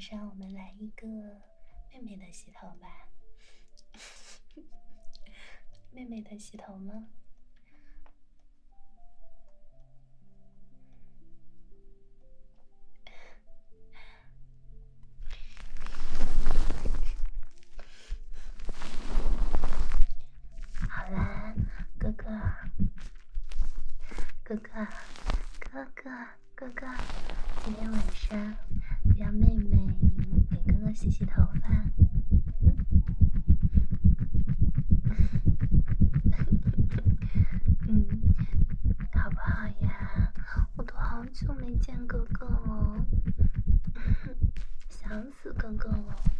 让我们来一个妹妹的洗头吧。妹妹的洗头吗？久没见哥哥了，想死哥哥了。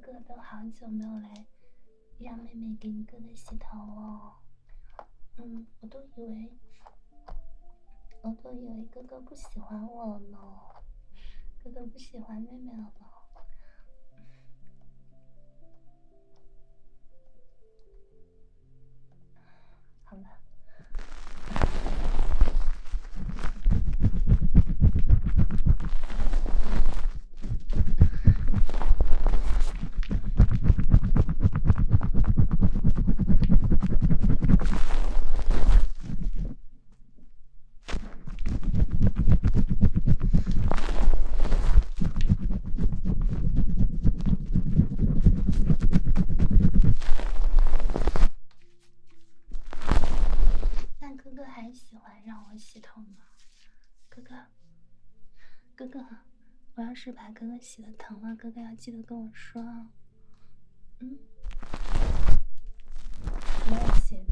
哥哥都好久没有来让妹妹给你哥哥洗头哦，嗯，我都以为，我都以为哥哥不喜欢我了呢，哥哥不喜欢妹妹了呢。喜欢让我洗头吗？哥哥，哥哥，我要是把哥哥洗的疼了，哥哥要记得跟我说啊。嗯，没有鞋子。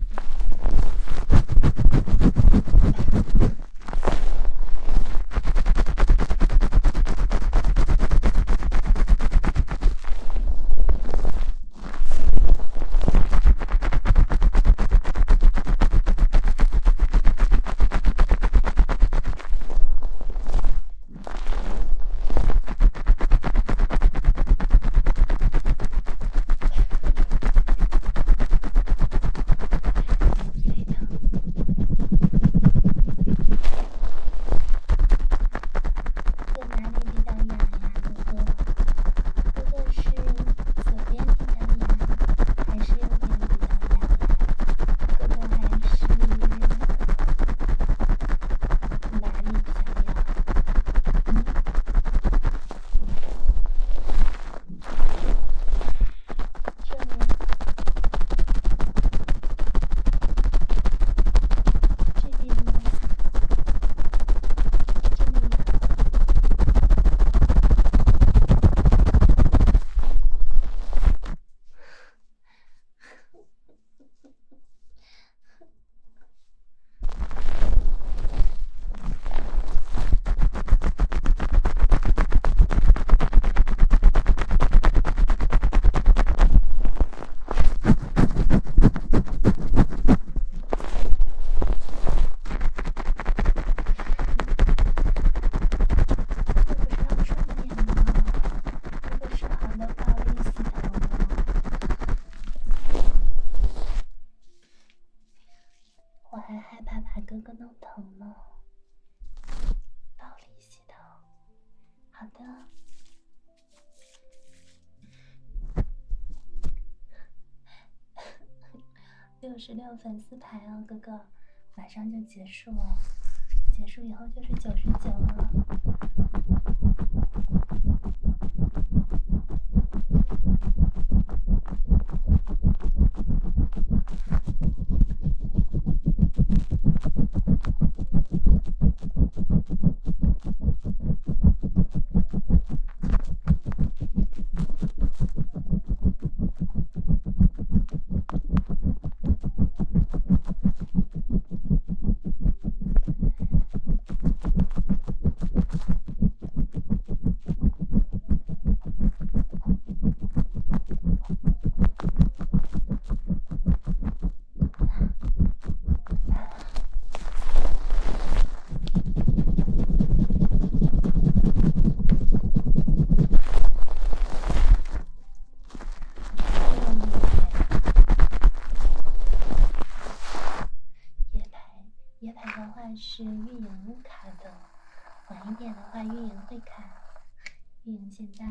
十六粉丝牌哦，哥哥，马上就结束了，结束以后就是九十九了。是运营卡的，晚一点的话运营会卡，运营现在。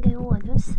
给我就行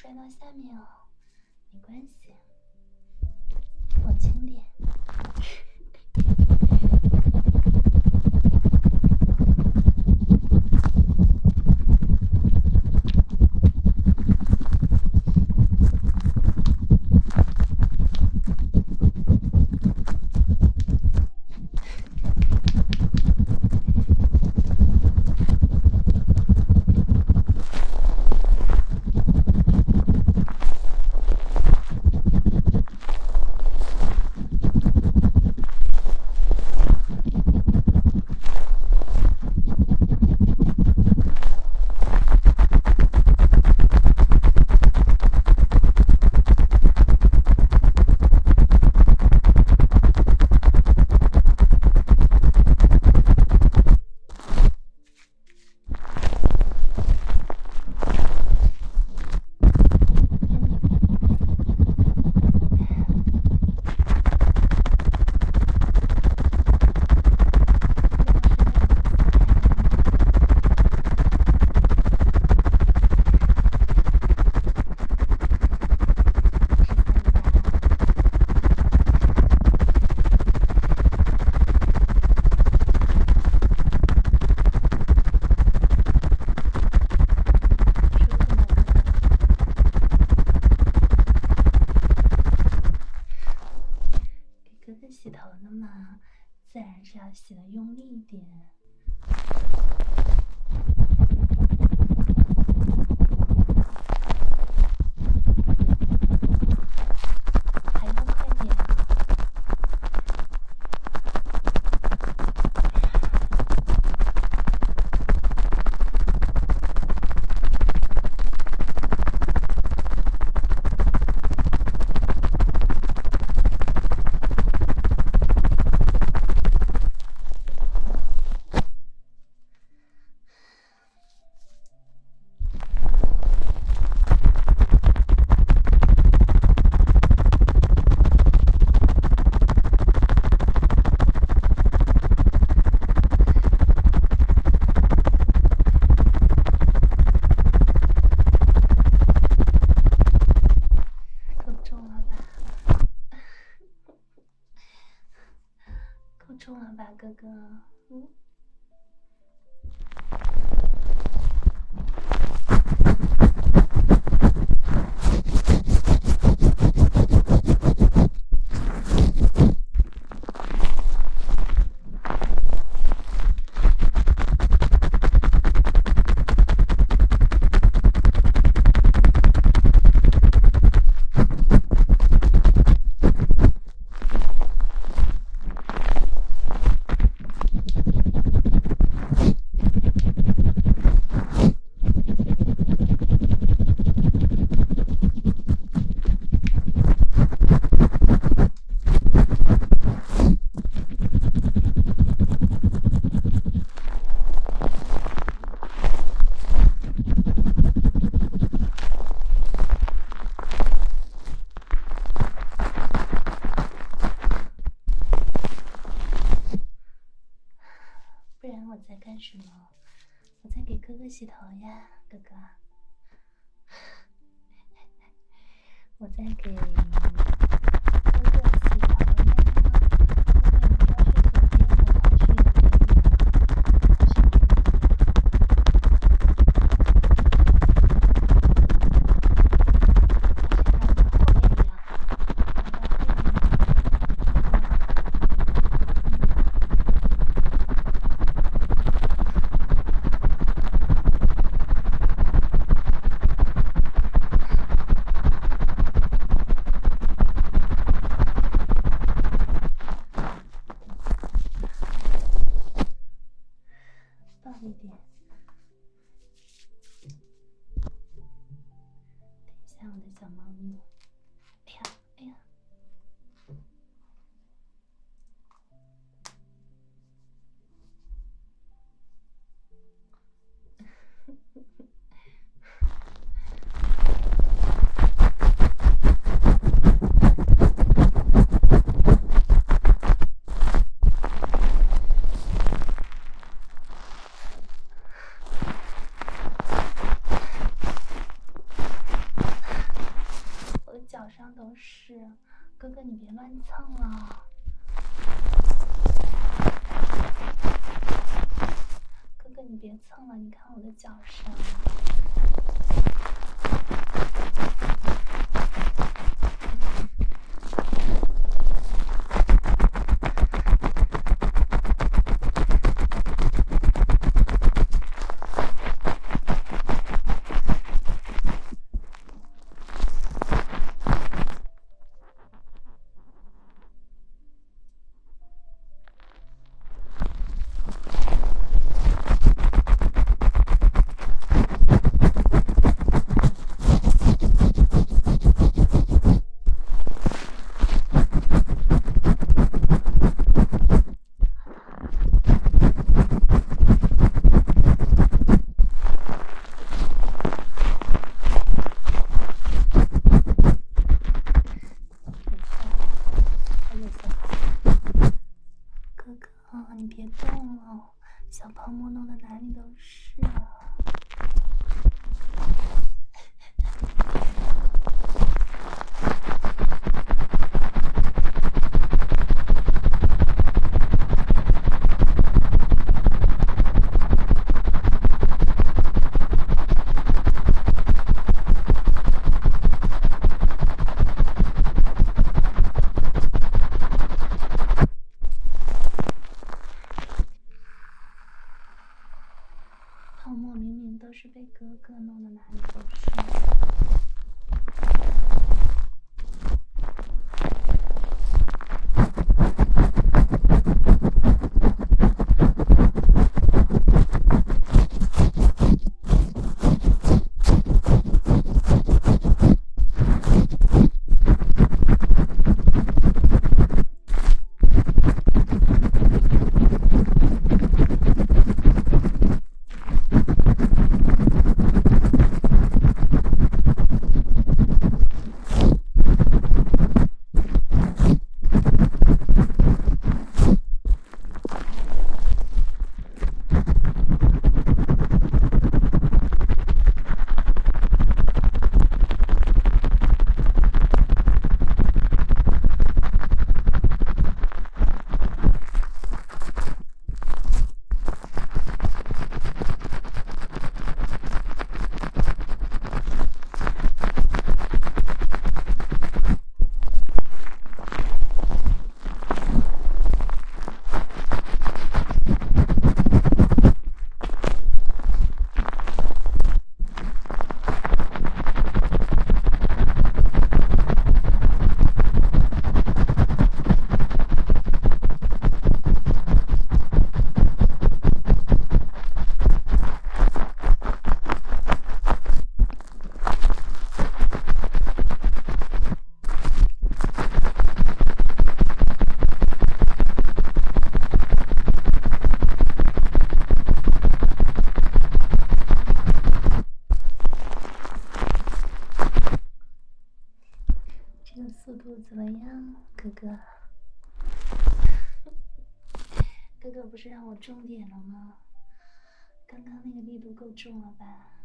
摔到下面哦没关系。点 Thank you. 别乱蹭了，哥哥，你别蹭了，你看我的脚上。重点了吗？刚刚那个力度够重了吧？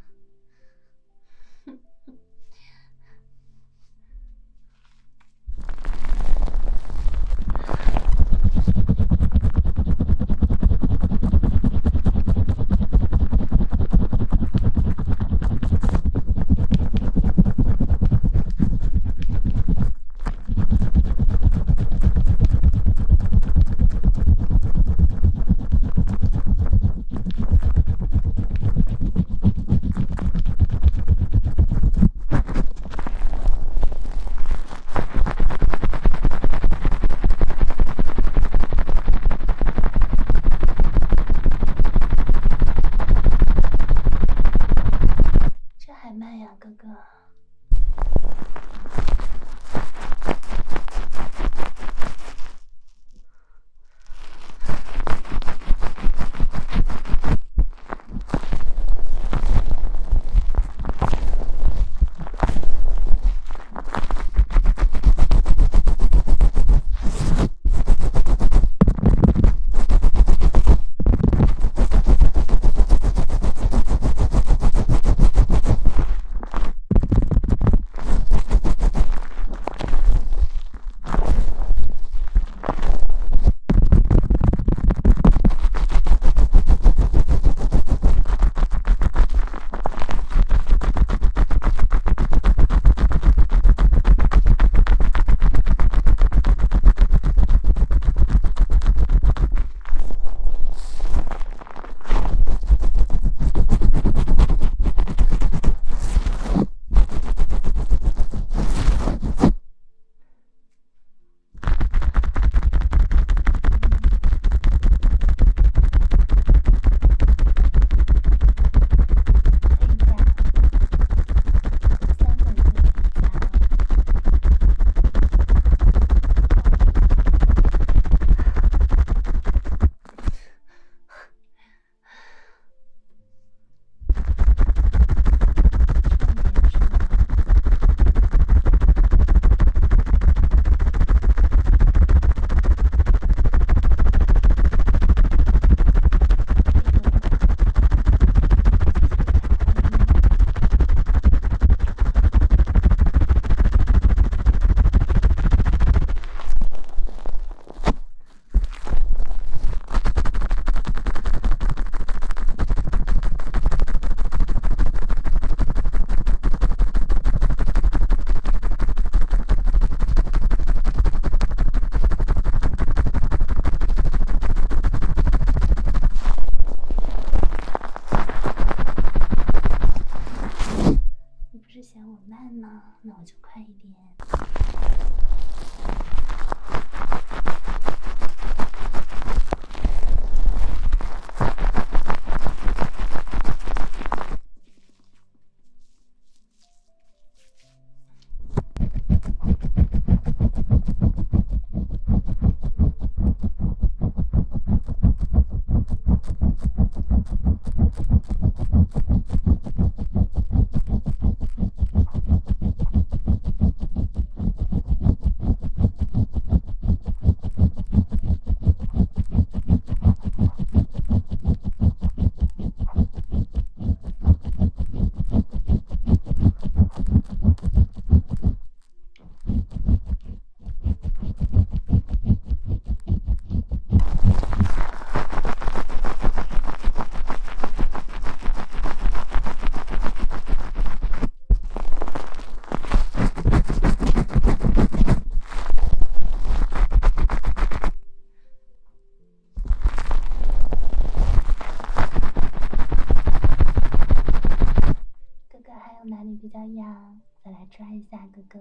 抓一下，哥哥。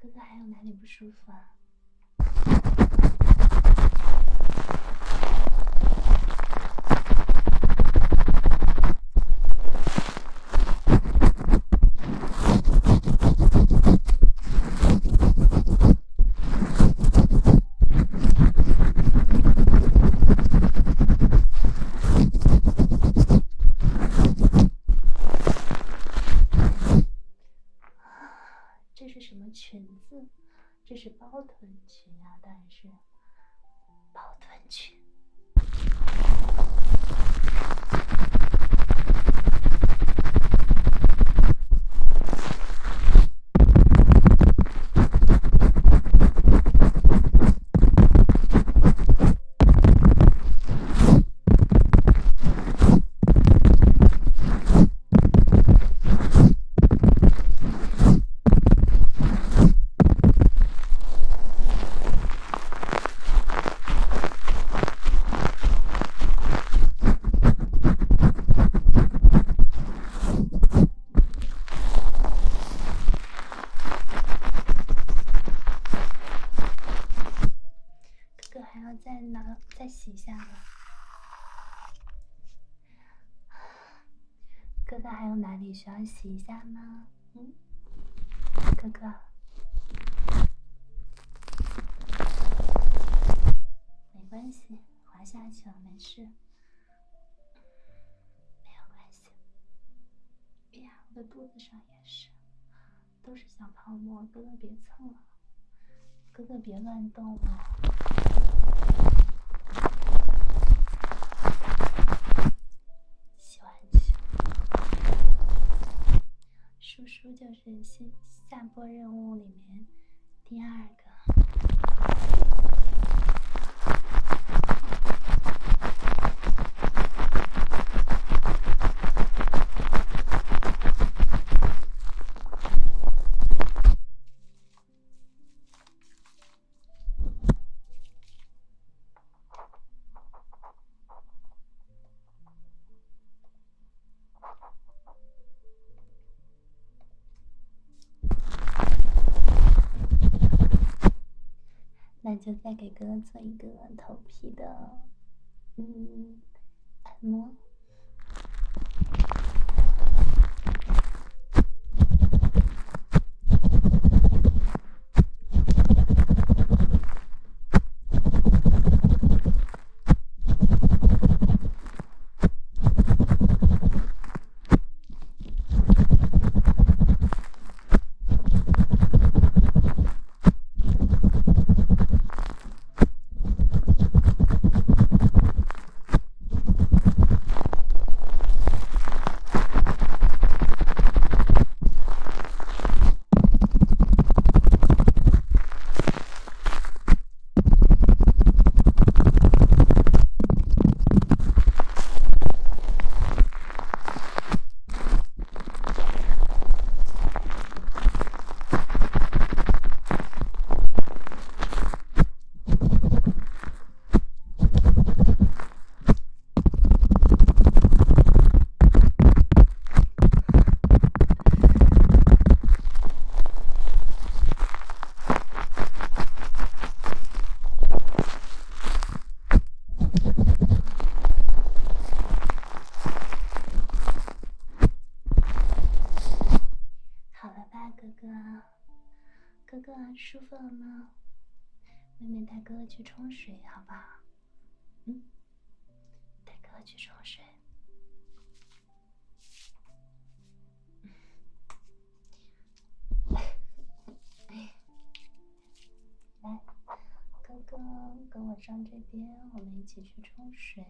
哥哥还有哪里不舒服啊？这是什么裙子？这是是包臀裙啊，当然是包臀裙。哥哥还要再拿再洗一下吗？哥哥还有哪里需要洗一下吗？嗯，哥哥，没关系，滑下去了，没事，没有关系。哎呀，我的肚子上也是，都是小泡沫，哥哥别蹭了，哥哥别乱动啊。洗完去，就是下下播任务里面第二个。那就再给哥哥做一个头皮的，嗯，按摩。好了吧，哥哥，哥哥舒服了吗？妹妹带哥哥去冲水，好不好？嗯，带哥哥去冲水。来，哥哥跟我上这边，我们一起去冲水，